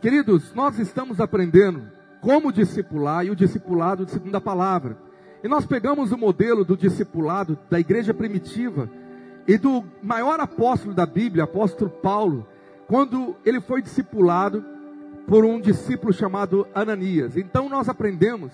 Queridos, nós estamos aprendendo como discipular e o discipulado segundo a palavra. E nós pegamos o modelo do discipulado da igreja primitiva e do maior apóstolo da Bíblia, apóstolo Paulo, quando ele foi discipulado por um discípulo chamado Ananias. Então nós aprendemos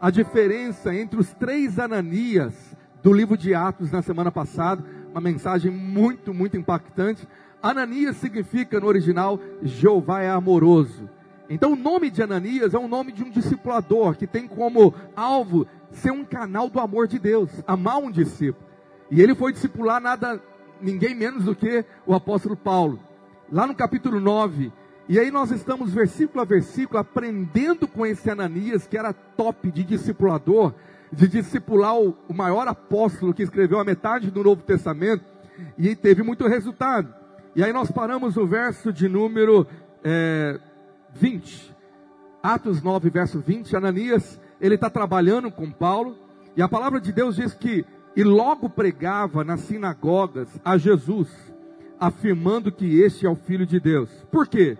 a diferença entre os três Ananias do livro de Atos na semana passada, uma mensagem muito, muito impactante. Ananias significa no original Jeová é amoroso. Então o nome de Ananias é o nome de um discipulador que tem como alvo ser um canal do amor de Deus, amar um discípulo. E ele foi discipular nada ninguém menos do que o apóstolo Paulo. Lá no capítulo 9, e aí nós estamos versículo a versículo aprendendo com esse Ananias que era top de discipulador, de discipular o, o maior apóstolo que escreveu a metade do Novo Testamento e teve muito resultado. E aí nós paramos no verso de número é, 20. Atos 9, verso 20. Ananias, ele está trabalhando com Paulo. E a palavra de Deus diz que, e logo pregava nas sinagogas a Jesus, afirmando que este é o Filho de Deus. Por quê?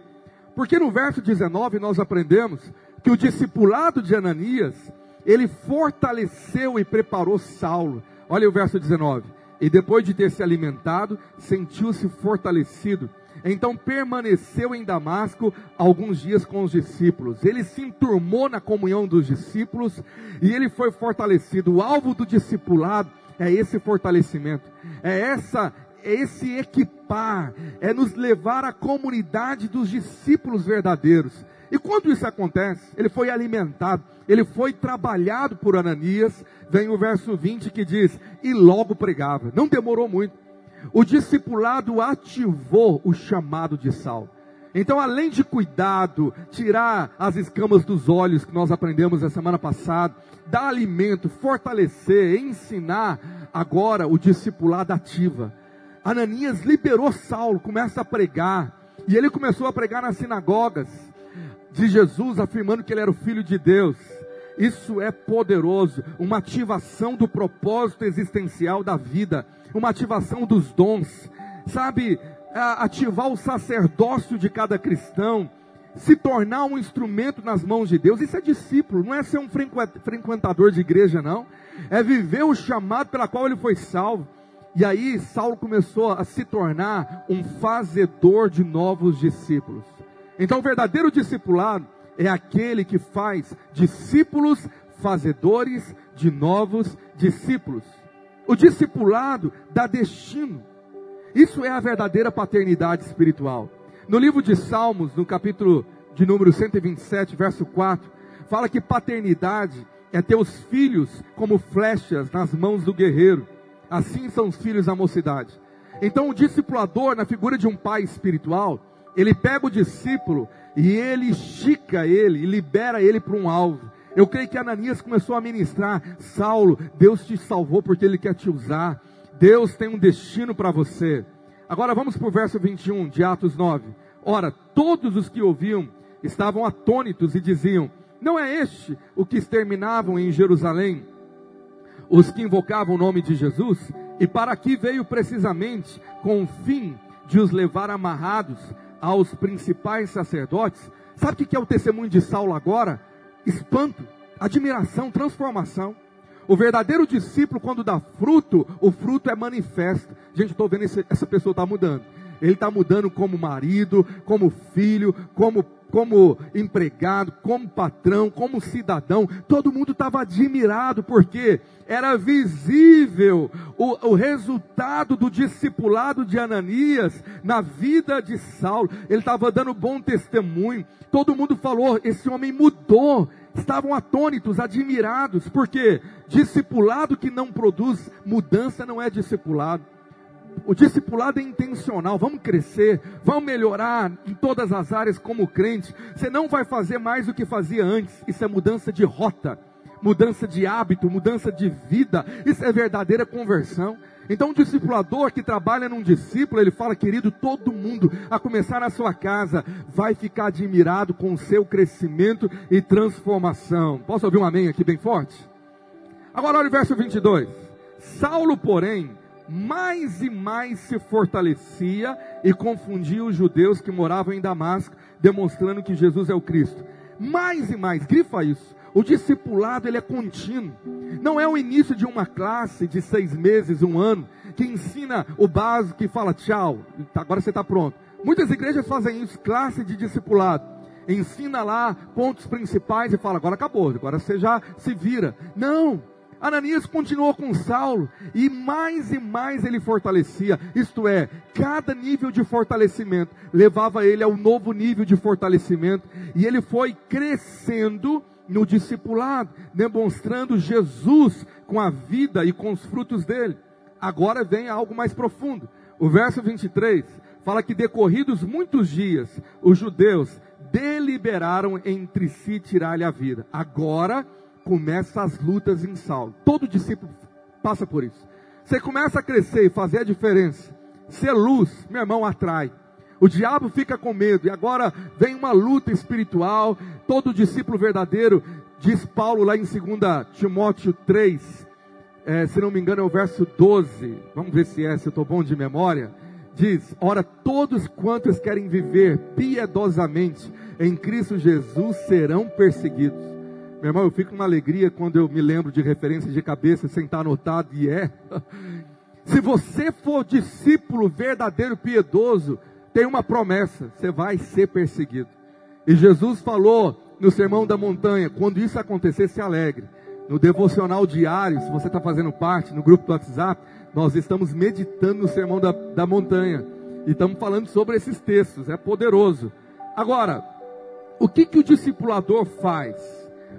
Porque no verso 19 nós aprendemos que o discipulado de Ananias, ele fortaleceu e preparou Saulo. Olha o verso 19. E depois de ter se alimentado, sentiu-se fortalecido. Então permaneceu em Damasco alguns dias com os discípulos. Ele se enturmou na comunhão dos discípulos e ele foi fortalecido. O alvo do discipulado é esse fortalecimento, é essa é esse equipar, é nos levar à comunidade dos discípulos verdadeiros. E quando isso acontece, ele foi alimentado, ele foi trabalhado por Ananias. Vem o verso 20 que diz: E logo pregava. Não demorou muito. O discipulado ativou o chamado de Saulo. Então, além de cuidado, tirar as escamas dos olhos que nós aprendemos na semana passada, dar alimento, fortalecer, ensinar, agora o discipulado ativa. Ananias liberou Saulo, começa a pregar, e ele começou a pregar nas sinagogas, de Jesus, afirmando que ele era o filho de Deus. Isso é poderoso, uma ativação do propósito existencial da vida, uma ativação dos dons, sabe? Ativar o sacerdócio de cada cristão, se tornar um instrumento nas mãos de Deus. Isso é discípulo, não é ser um frequentador de igreja, não. É viver o chamado pela qual ele foi salvo. E aí Saulo começou a se tornar um fazedor de novos discípulos. Então, o verdadeiro discipulado é aquele que faz discípulos fazedores de novos discípulos. O discipulado dá destino. Isso é a verdadeira paternidade espiritual. No livro de Salmos, no capítulo de número 127, verso 4, fala que paternidade é ter os filhos como flechas nas mãos do guerreiro. Assim são os filhos da mocidade. Então, o discipulador, na figura de um pai espiritual, ele pega o discípulo e ele estica ele libera ele para um alvo. Eu creio que Ananias começou a ministrar: Saulo, Deus te salvou porque Ele quer te usar. Deus tem um destino para você. Agora vamos para o verso 21 de Atos 9. Ora, todos os que ouviam estavam atônitos e diziam: Não é este o que exterminavam em Jerusalém? Os que invocavam o nome de Jesus? E para aqui veio precisamente com o fim de os levar amarrados aos principais sacerdotes, sabe o que é o testemunho de Saulo agora? Espanto, admiração, transformação. O verdadeiro discípulo, quando dá fruto, o fruto é manifesto. Gente, estou vendo esse, essa pessoa está mudando. Ele está mudando como marido, como filho, como, como empregado, como patrão, como cidadão. Todo mundo estava admirado, porque era visível o, o resultado do discipulado de Ananias na vida de Saulo. Ele estava dando bom testemunho. Todo mundo falou: esse homem mudou. Estavam atônitos, admirados, porque discipulado que não produz mudança não é discipulado. O discipulado é intencional. Vamos crescer, vamos melhorar em todas as áreas como crente. Você não vai fazer mais do que fazia antes. Isso é mudança de rota, mudança de hábito, mudança de vida. Isso é verdadeira conversão. Então, um discipulador que trabalha num discípulo, ele fala, querido, todo mundo, a começar na sua casa, vai ficar admirado com o seu crescimento e transformação. Posso ouvir um amém aqui bem forte? Agora, olha o verso 22. Saulo, porém, mais e mais se fortalecia e confundia os judeus que moravam em Damasco, demonstrando que Jesus é o Cristo. Mais e mais, grifa isso. O discipulado ele é contínuo. Não é o início de uma classe de seis meses, um ano, que ensina o básico e fala tchau, agora você está pronto. Muitas igrejas fazem isso, classe de discipulado. Ensina lá pontos principais e fala, agora acabou, agora você já se vira. Não, Ananias continuou com Saulo e mais e mais ele fortalecia, isto é, cada nível de fortalecimento levava ele ao novo nível de fortalecimento e ele foi crescendo no discipulado, demonstrando Jesus com a vida e com os frutos dele. Agora vem algo mais profundo. O verso 23 fala que decorridos muitos dias, os judeus deliberaram entre si tirar-lhe a vida. Agora começam as lutas em Saulo. Todo discípulo passa por isso. Você começa a crescer e fazer a diferença. Ser luz, meu irmão, atrai. O diabo fica com medo, e agora vem uma luta espiritual. Todo discípulo verdadeiro, diz Paulo lá em 2 Timóteo 3, é, se não me engano é o verso 12. Vamos ver se é, se eu estou bom de memória. Diz: Ora, todos quantos querem viver piedosamente em Cristo Jesus serão perseguidos. Meu irmão, eu fico com uma alegria quando eu me lembro de referências de cabeça sem estar anotado, e é. Se você for discípulo verdadeiro, piedoso, tem uma promessa: você vai ser perseguido. E Jesus falou no Sermão da Montanha: quando isso acontecer, se alegre. No devocional diário, se você está fazendo parte, no grupo do WhatsApp, nós estamos meditando no Sermão da, da Montanha. E estamos falando sobre esses textos, é poderoso. Agora, o que, que o discipulador faz?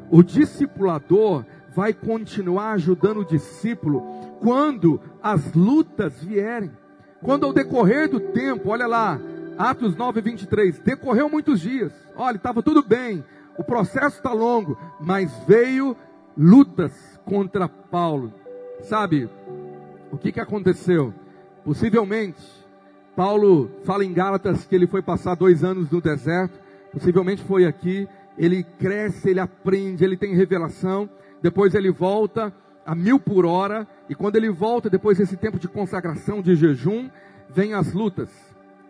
O discipulador vai continuar ajudando o discípulo quando as lutas vierem. Quando ao decorrer do tempo, olha lá, Atos 9, 23, decorreu muitos dias, olha, estava tudo bem, o processo está longo, mas veio lutas contra Paulo. Sabe, o que, que aconteceu? Possivelmente, Paulo fala em Gálatas que ele foi passar dois anos no deserto, possivelmente foi aqui, ele cresce, ele aprende, ele tem revelação, depois ele volta, a mil por hora, e quando ele volta, depois desse tempo de consagração, de jejum, vem as lutas.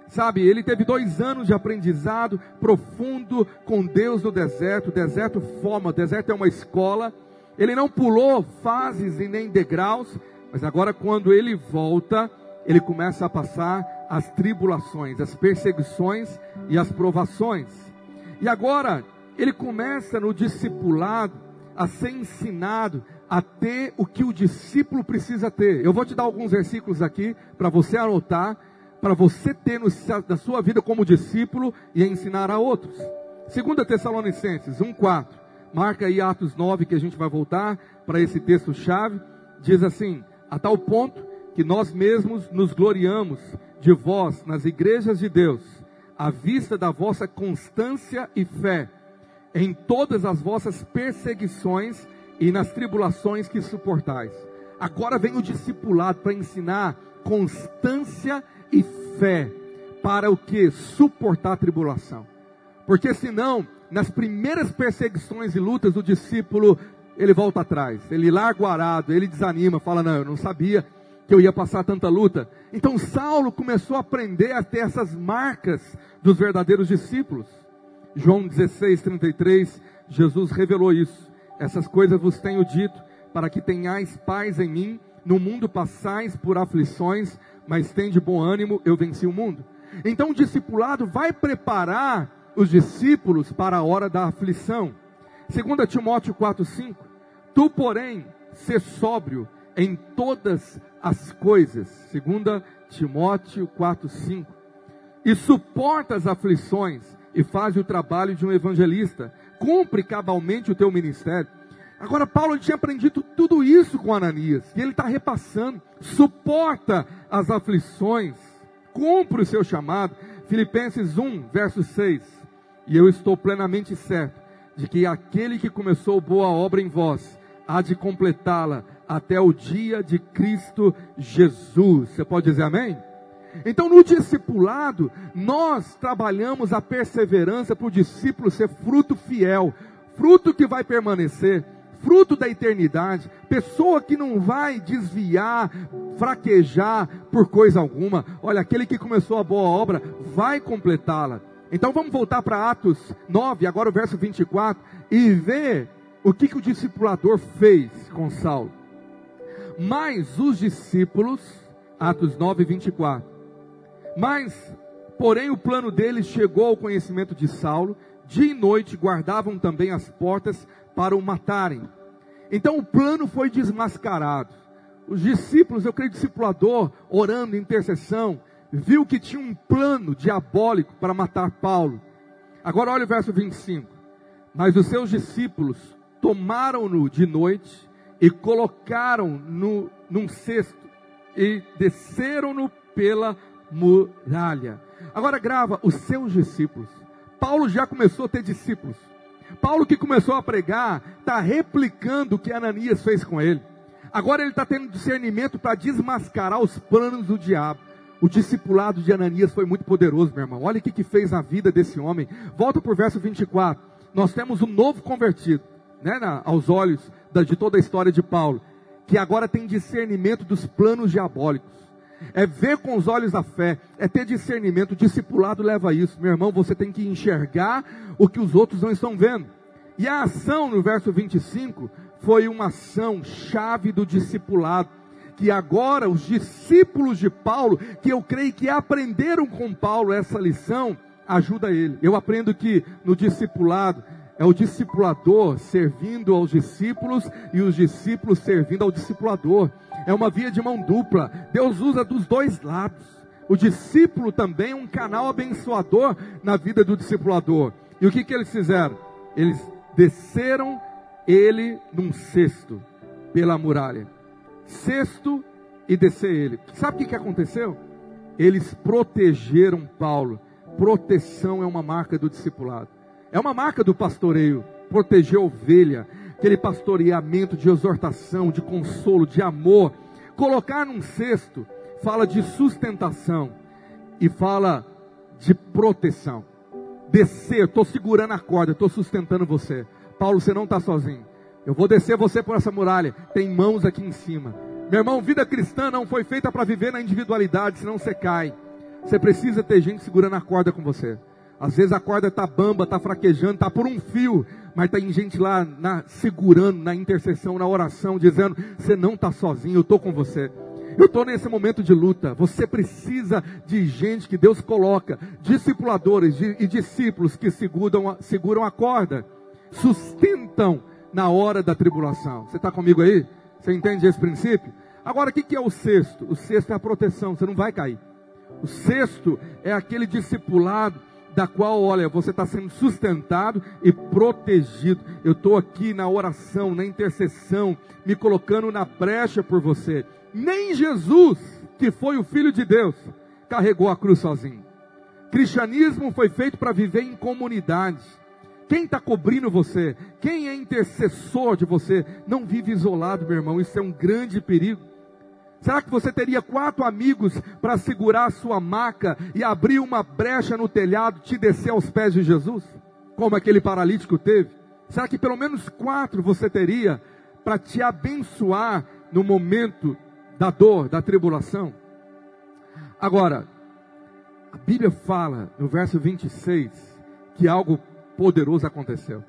Sabe, ele teve dois anos de aprendizado profundo com Deus no deserto. Deserto forma, deserto é uma escola. Ele não pulou fases e nem degraus, mas agora quando ele volta, ele começa a passar as tribulações, as perseguições e as provações. E agora ele começa no discipulado a ser ensinado a ter o que o discípulo precisa ter. Eu vou te dar alguns versículos aqui para você anotar, para você ter no, na sua vida como discípulo e ensinar a outros. 2 Tessalonicenses 1,4. Marca aí Atos 9, que a gente vai voltar para esse texto-chave. Diz assim: A tal ponto que nós mesmos nos gloriamos de vós nas igrejas de Deus, à vista da vossa constância e fé, em todas as vossas perseguições e nas tribulações que suportais. Agora vem o discipulado para ensinar constância e fé para o que? Suportar a tribulação. Porque senão, nas primeiras perseguições e lutas do discípulo, ele volta atrás, ele larga arado, ele desanima, fala: Não, eu não sabia que eu ia passar tanta luta. Então Saulo começou a aprender a ter essas marcas dos verdadeiros discípulos. João 16, 33, Jesus revelou isso. Essas coisas vos tenho dito, para que tenhais paz em mim. No mundo passais por aflições, mas de bom ânimo, eu venci o mundo. Então o discipulado vai preparar os discípulos para a hora da aflição. 2 Timóteo 4,5 Tu, porém, ser sóbrio em todas as coisas. 2 Timóteo 4,5 E suporta as aflições e faz o trabalho de um evangelista cumpre cabalmente o teu ministério. Agora, Paulo tinha aprendido tudo isso com Ananias, e ele está repassando, suporta as aflições, cumpre o seu chamado. Filipenses 1, verso 6. E eu estou plenamente certo de que aquele que começou boa obra em vós, há de completá-la até o dia de Cristo Jesus. Você pode dizer amém? Então, no discipulado, nós trabalhamos a perseverança para o discípulo ser fruto fiel, fruto que vai permanecer. fruto da eternidade, pessoa que não vai desviar, fraquejar por coisa alguma. Olha, aquele que começou a boa obra vai completá-la. Então vamos voltar para Atos 9, agora o verso 24, e ver o que, que o discipulador fez com Saulo. Mas os discípulos, Atos 9, 24. Mas, porém, o plano deles chegou ao conhecimento de Saulo, dia e noite guardavam também as portas para o matarem. Então o plano foi desmascarado. Os discípulos, eu creio, discipulador, orando, intercessão, viu que tinha um plano diabólico para matar Paulo. Agora olha o verso 25. Mas os seus discípulos tomaram-no de noite e colocaram-no num cesto e desceram-no pela muralha. Agora grava os seus discípulos. Paulo já começou a ter discípulos. Paulo que começou a pregar, está replicando o que Ananias fez com ele. Agora ele está tendo discernimento para desmascarar os planos do diabo. O discipulado de Ananias foi muito poderoso, meu irmão. Olha o que, que fez na vida desse homem. Volta para o verso 24. Nós temos um novo convertido, né, na, aos olhos da, de toda a história de Paulo, que agora tem discernimento dos planos diabólicos. É ver com os olhos da fé, é ter discernimento. O discipulado leva a isso. Meu irmão, você tem que enxergar o que os outros não estão vendo. E a ação no verso 25 foi uma ação chave do discipulado. Que agora os discípulos de Paulo, que eu creio que aprenderam com Paulo essa lição, ajuda ele. Eu aprendo que no discipulado é o discipulador servindo aos discípulos e os discípulos servindo ao discipulador. É uma via de mão dupla. Deus usa dos dois lados. O discípulo também é um canal abençoador na vida do discipulador. E o que, que eles fizeram? Eles desceram ele num cesto pela muralha. Cesto e descer ele. Sabe o que, que aconteceu? Eles protegeram Paulo. Proteção é uma marca do discipulado. É uma marca do pastoreio. Proteger a ovelha, aquele pastoreamento de exortação, de consolo, de amor. Colocar num cesto fala de sustentação e fala de proteção. Descer, estou segurando a corda, estou sustentando você. Paulo, você não está sozinho. Eu vou descer você por essa muralha. Tem mãos aqui em cima. Meu irmão, vida cristã não foi feita para viver na individualidade, senão você cai. Você precisa ter gente segurando a corda com você. Às vezes a corda está bamba, está fraquejando, está por um fio, mas tem gente lá na, segurando na intercessão, na oração, dizendo: você não está sozinho, eu estou com você. Eu estou nesse momento de luta. Você precisa de gente que Deus coloca, discipuladores e discípulos que seguram, seguram a corda, sustentam na hora da tribulação. Você está comigo aí? Você entende esse princípio? Agora, o que é o sexto? O sexto é a proteção, você não vai cair. O sexto é aquele discipulado da qual, olha, você está sendo sustentado e protegido. Eu estou aqui na oração, na intercessão, me colocando na brecha por você. Nem Jesus, que foi o Filho de Deus, carregou a cruz sozinho. Cristianismo foi feito para viver em comunidade. Quem está cobrindo você? Quem é intercessor de você? Não vive isolado, meu irmão. Isso é um grande perigo. Será que você teria quatro amigos para segurar a sua maca e abrir uma brecha no telhado, te descer aos pés de Jesus? Como aquele paralítico teve? Será que pelo menos quatro você teria para te abençoar no momento da dor, da tribulação? Agora, a Bíblia fala no verso 26 que algo poderoso aconteceu.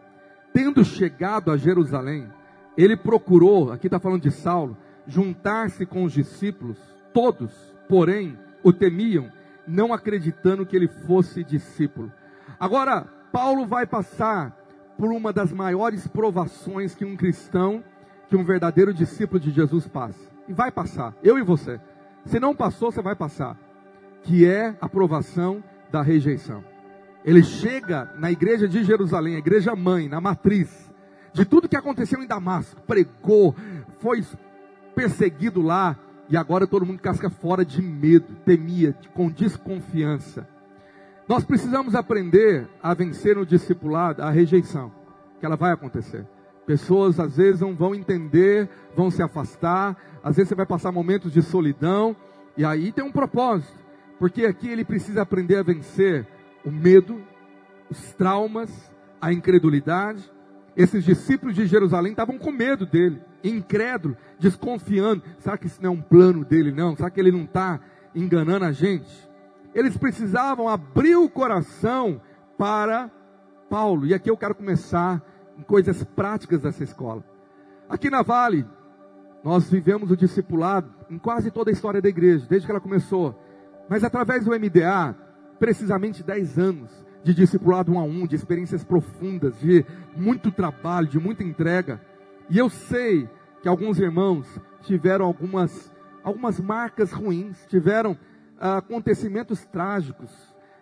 Tendo chegado a Jerusalém, ele procurou, aqui está falando de Saulo, juntar-se com os discípulos, todos, porém, o temiam, não acreditando que ele fosse discípulo. Agora, Paulo vai passar por uma das maiores provações que um cristão, que um verdadeiro discípulo de Jesus passa. E vai passar, eu e você. Se não passou, você vai passar. Que é a provação da rejeição. Ele chega na igreja de Jerusalém, a igreja mãe, na matriz, de tudo que aconteceu em Damasco, pregou, foi perseguido lá, e agora todo mundo casca fora de medo, temia, com desconfiança. Nós precisamos aprender a vencer no discipulado a rejeição, que ela vai acontecer. Pessoas às vezes não vão entender, vão se afastar, às vezes você vai passar momentos de solidão, e aí tem um propósito, porque aqui ele precisa aprender a vencer o medo, os traumas, a incredulidade, Esses discípulos de Jerusalém estavam com medo dele, incrédulo, desconfiando. Será que isso não é um plano dele, não? Será que ele não está enganando a gente? Eles precisavam abrir o coração para Paulo. E aqui eu quero começar em coisas práticas dessa escola. Aqui na Vale, nós vivemos o discipulado em quase toda a história da igreja, desde que ela começou. Mas através do MDA, precisamente 10 anos, de discipulado um a um, de experiências profundas, de muito trabalho, de muita entrega. E eu sei que alguns irmãos tiveram algumas, algumas marcas ruins, tiveram ah, acontecimentos trágicos,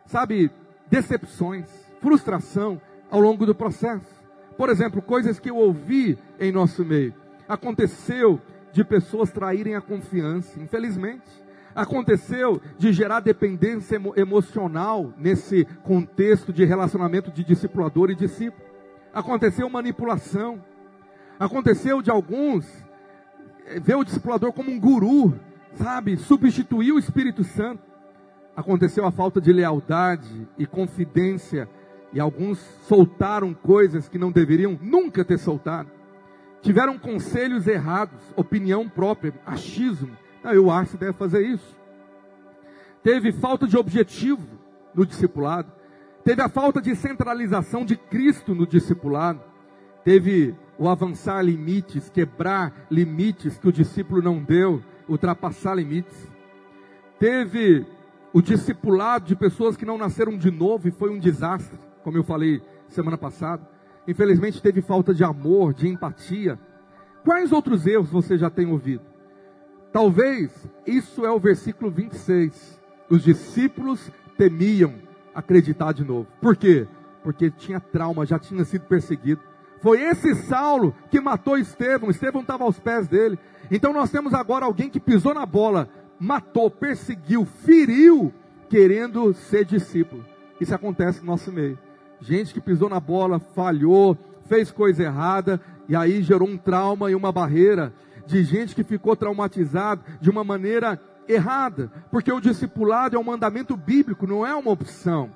sabe, decepções, frustração ao longo do processo. Por exemplo, coisas que eu ouvi em nosso meio. Aconteceu de pessoas traírem a confiança, infelizmente aconteceu de gerar dependência emo emocional nesse contexto de relacionamento de discipulador e discípulo. Aconteceu manipulação. Aconteceu de alguns eh, ver o discipulador como um guru, sabe? Substituir o Espírito Santo. Aconteceu a falta de lealdade e confidência, e alguns soltaram coisas que não deveriam nunca ter soltado. Tiveram conselhos errados, opinião própria, achismo ah, eu acho que deve fazer isso. Teve falta de objetivo no discipulado. Teve a falta de centralização de Cristo no discipulado. Teve o avançar limites, quebrar limites que o discípulo não deu, ultrapassar limites. Teve o discipulado de pessoas que não nasceram de novo e foi um desastre, como eu falei semana passada. Infelizmente teve falta de amor, de empatia. Quais outros erros você já tem ouvido? Talvez isso é o versículo 26. Os discípulos temiam acreditar de novo. Por quê? Porque tinha trauma, já tinha sido perseguido. Foi esse Saulo que matou Estevão. Estevão estava aos pés dele. Então nós temos agora alguém que pisou na bola, matou, perseguiu, feriu, querendo ser discípulo. Isso acontece no nosso meio. Gente que pisou na bola, falhou, fez coisa errada, e aí gerou um trauma e uma barreira de gente que ficou traumatizado de uma maneira errada, porque o discipulado é um mandamento bíblico, não é uma opção.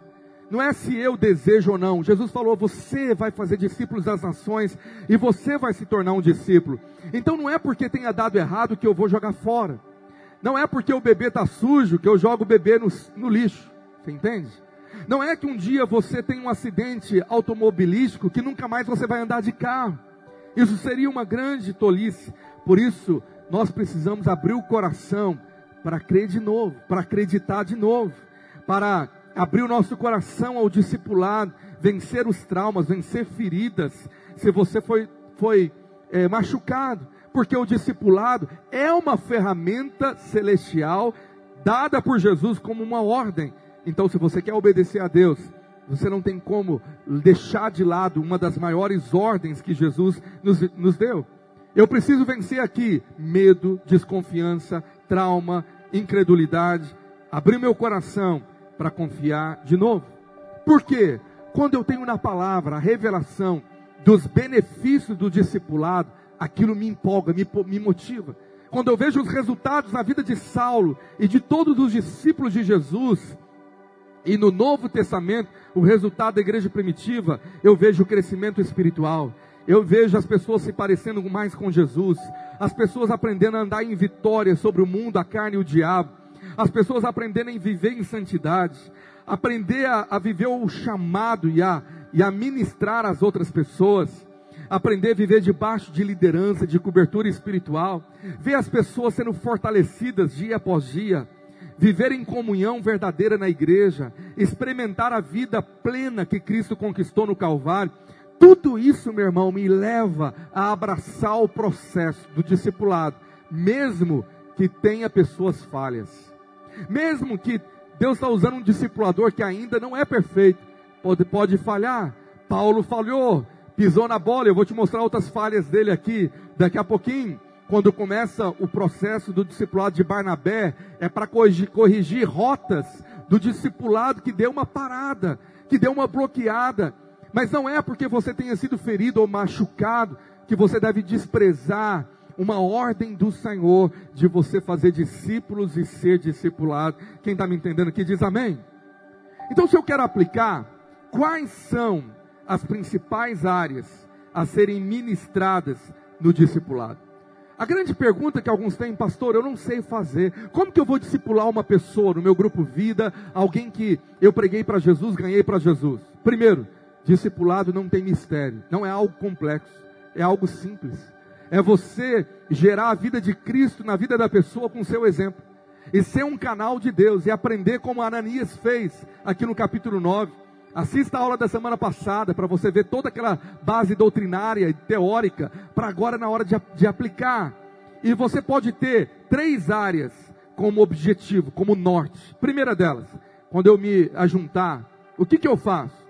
Não é se eu desejo ou não. Jesus falou: você vai fazer discípulos das nações e você vai se tornar um discípulo. Então não é porque tenha dado errado que eu vou jogar fora. Não é porque o bebê está sujo que eu jogo o bebê no, no lixo. Você entende? Não é que um dia você tem um acidente automobilístico que nunca mais você vai andar de carro. Isso seria uma grande tolice. Por isso, nós precisamos abrir o coração para crer de novo, para acreditar de novo, para abrir o nosso coração ao discipulado, vencer os traumas, vencer feridas, se você foi, foi é, machucado, porque o discipulado é uma ferramenta celestial dada por Jesus como uma ordem. Então, se você quer obedecer a Deus, você não tem como deixar de lado uma das maiores ordens que Jesus nos, nos deu. Eu preciso vencer aqui medo, desconfiança, trauma, incredulidade, abrir meu coração para confiar de novo. Por quê? Quando eu tenho na palavra a revelação dos benefícios do discipulado, aquilo me empolga, me, me motiva. Quando eu vejo os resultados na vida de Saulo e de todos os discípulos de Jesus, e no Novo Testamento, o resultado da igreja primitiva, eu vejo o crescimento espiritual, eu vejo as pessoas se parecendo mais com Jesus, as pessoas aprendendo a andar em vitória sobre o mundo, a carne e o diabo, as pessoas aprendendo a viver em santidade, aprender a, a viver o chamado e a, e a ministrar às outras pessoas, aprender a viver debaixo de liderança, de cobertura espiritual, ver as pessoas sendo fortalecidas dia após dia, viver em comunhão verdadeira na igreja, experimentar a vida plena que Cristo conquistou no Calvário. Tudo isso, meu irmão, me leva a abraçar o processo do discipulado, mesmo que tenha pessoas falhas, mesmo que Deus está usando um discipulador que ainda não é perfeito, pode, pode falhar. Paulo falhou, pisou na bola. Eu vou te mostrar outras falhas dele aqui daqui a pouquinho. Quando começa o processo do discipulado de Barnabé, é para corrigir, corrigir rotas do discipulado que deu uma parada, que deu uma bloqueada. Mas não é porque você tenha sido ferido ou machucado que você deve desprezar uma ordem do Senhor de você fazer discípulos e ser discipulado. Quem está me entendendo aqui diz amém. Então, se eu quero aplicar, quais são as principais áreas a serem ministradas no discipulado. A grande pergunta que alguns têm, pastor, eu não sei fazer. Como que eu vou discipular uma pessoa no meu grupo vida, alguém que eu preguei para Jesus, ganhei para Jesus? Primeiro, discipulado não tem mistério, não é algo complexo, é algo simples. É você gerar a vida de Cristo na vida da pessoa com seu exemplo. E ser um canal de Deus e aprender como Ananias fez aqui no capítulo 9 Assista a aula da semana passada para você ver toda aquela base doutrinária e teórica para agora na hora de, de aplicar. E você pode ter três áreas como objetivo, como norte. Primeira delas, quando eu me ajuntar, o que, que eu faço?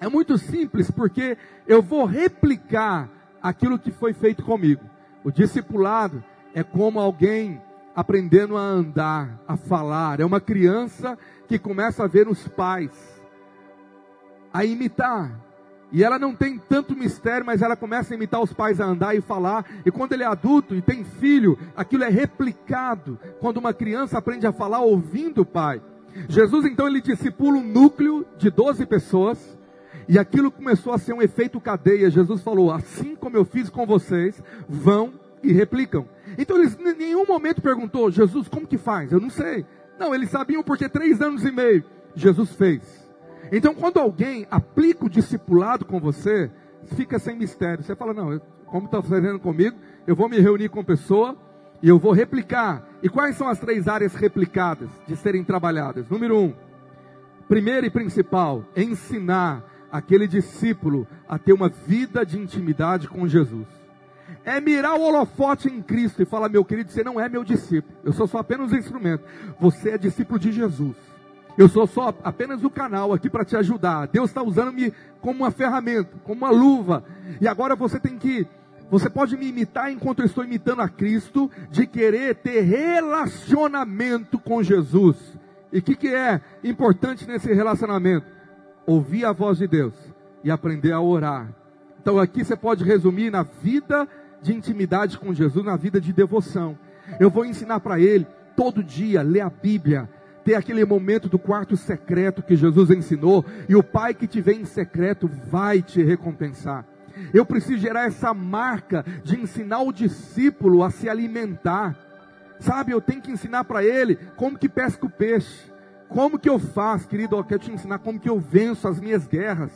É muito simples, porque eu vou replicar aquilo que foi feito comigo. O discipulado é como alguém aprendendo a andar, a falar. É uma criança que começa a ver os pais a imitar. E ela não tem tanto mistério, mas ela começa a imitar os pais a andar e falar. E quando ele é adulto e tem filho, aquilo é replicado. Quando uma criança aprende a falar ouvindo o pai. Jesus então ele discipula um núcleo de 12 pessoas. E aquilo começou a ser um efeito cadeia. Jesus falou: assim como eu fiz com vocês, vão e replicam. Então eles em nenhum momento perguntou, Jesus, como que faz? Eu não sei. Não, eles sabiam porque três anos e meio Jesus fez. Então, quando alguém aplica o discipulado com você, fica sem mistério. Você fala, não, como está fazendo comigo, eu vou me reunir com a pessoa e eu vou replicar. E quais são as três áreas replicadas de serem trabalhadas? Número um, primeiro e principal, ensinar aquele discípulo a ter uma vida de intimidade com Jesus. É mirar o holofote em Cristo e falar, meu querido, você não é meu discípulo, eu sou só apenas um instrumento, você é discípulo de Jesus. Eu sou só apenas o canal aqui para te ajudar. Deus está usando-me como uma ferramenta, como uma luva. E agora você tem que, você pode me imitar enquanto eu estou imitando a Cristo, de querer ter relacionamento com Jesus. E o que, que é importante nesse relacionamento? Ouvir a voz de Deus e aprender a orar. Então aqui você pode resumir na vida de intimidade com Jesus, na vida de devoção. Eu vou ensinar para ele todo dia ler a Bíblia ter aquele momento do quarto secreto que Jesus ensinou, e o Pai que te vê em secreto vai te recompensar. Eu preciso gerar essa marca de ensinar o discípulo a se alimentar. Sabe, eu tenho que ensinar para ele como que pesca o peixe. Como que eu faço, querido? Eu quero te ensinar como que eu venço as minhas guerras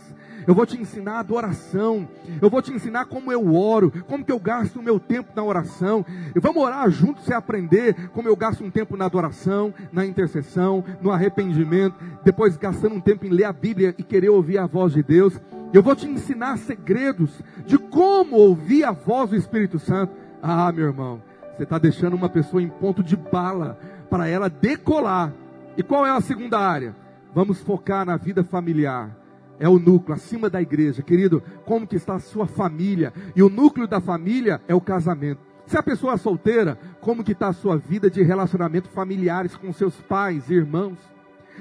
eu vou te ensinar a adoração, eu vou te ensinar como eu oro, como que eu gasto o meu tempo na oração. E vamos orar juntos e aprender como eu gasto um tempo na adoração, na intercessão, no arrependimento, depois gastando um tempo em ler a Bíblia e querer ouvir a voz de Deus. Eu vou te ensinar segredos de como ouvir a voz do Espírito Santo. Ah, meu irmão, você está deixando uma pessoa em ponto de bala para ela decolar. E qual é a segunda área? Vamos focar na vida familiar é o núcleo, acima da igreja. Querido, como que está a sua família? E o núcleo da família é o casamento. Se a pessoa é solteira, como que está a sua vida de relacionamento familiares com seus pais e irmãos?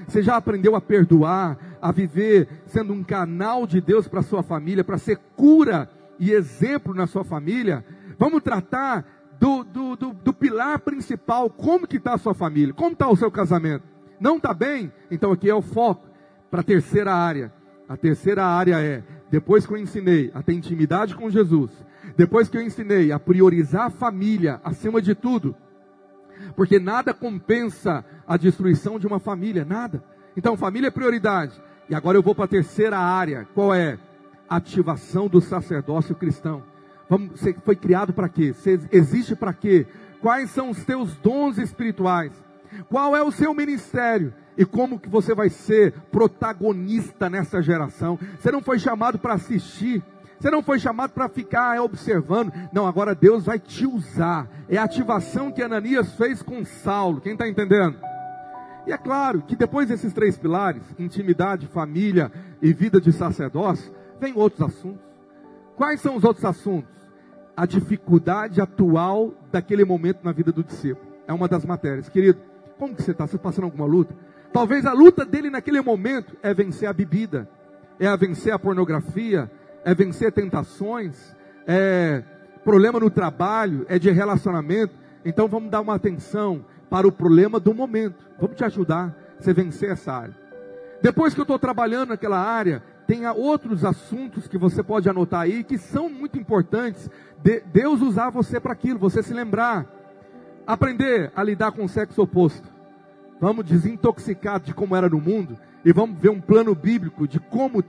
Você já aprendeu a perdoar, a viver sendo um canal de Deus para a sua família, para ser cura e exemplo na sua família? Vamos tratar do, do, do, do pilar principal, como que está a sua família, como está o seu casamento? Não está bem? Então aqui é o foco para a terceira área, a terceira área é, depois que eu ensinei a ter intimidade com Jesus, depois que eu ensinei a priorizar a família acima de tudo, porque nada compensa a destruição de uma família, nada. Então, família é prioridade. E agora eu vou para a terceira área, qual é? Ativação do sacerdócio cristão. Vamos, você foi criado para quê? Você existe para quê? Quais são os teus dons espirituais? Qual é o seu ministério? e como que você vai ser protagonista nessa geração. Você não foi chamado para assistir, você não foi chamado para ficar observando. Não, agora Deus vai te usar. É a ativação que Ananias fez com Saulo. Quem está entendendo? E é claro que depois desses três pilares, intimidade, família e vida de sacerdócio, vem outros assuntos. Quais são os outros assuntos? A dificuldade atual daquele momento na vida do discípulo. É uma das matérias. Querido, como que você está? Você está passando alguma luta? Talvez a luta dele naquele momento é vencer a bebida, é a vencer a pornografia, é vencer tentações, é problema no trabalho, é de relacionamento. Então vamos dar uma atenção para o problema do momento. Vamos te ajudar a você vencer essa área. Depois que eu estou trabalhando naquela área, tenha outros assuntos que você pode anotar aí que são muito importantes. De, Deus usar você para aquilo, você se lembrar. Aprender a lidar com o sexo oposto. Vamos desintoxicar de como era no mundo e vamos ver um plano bíblico de como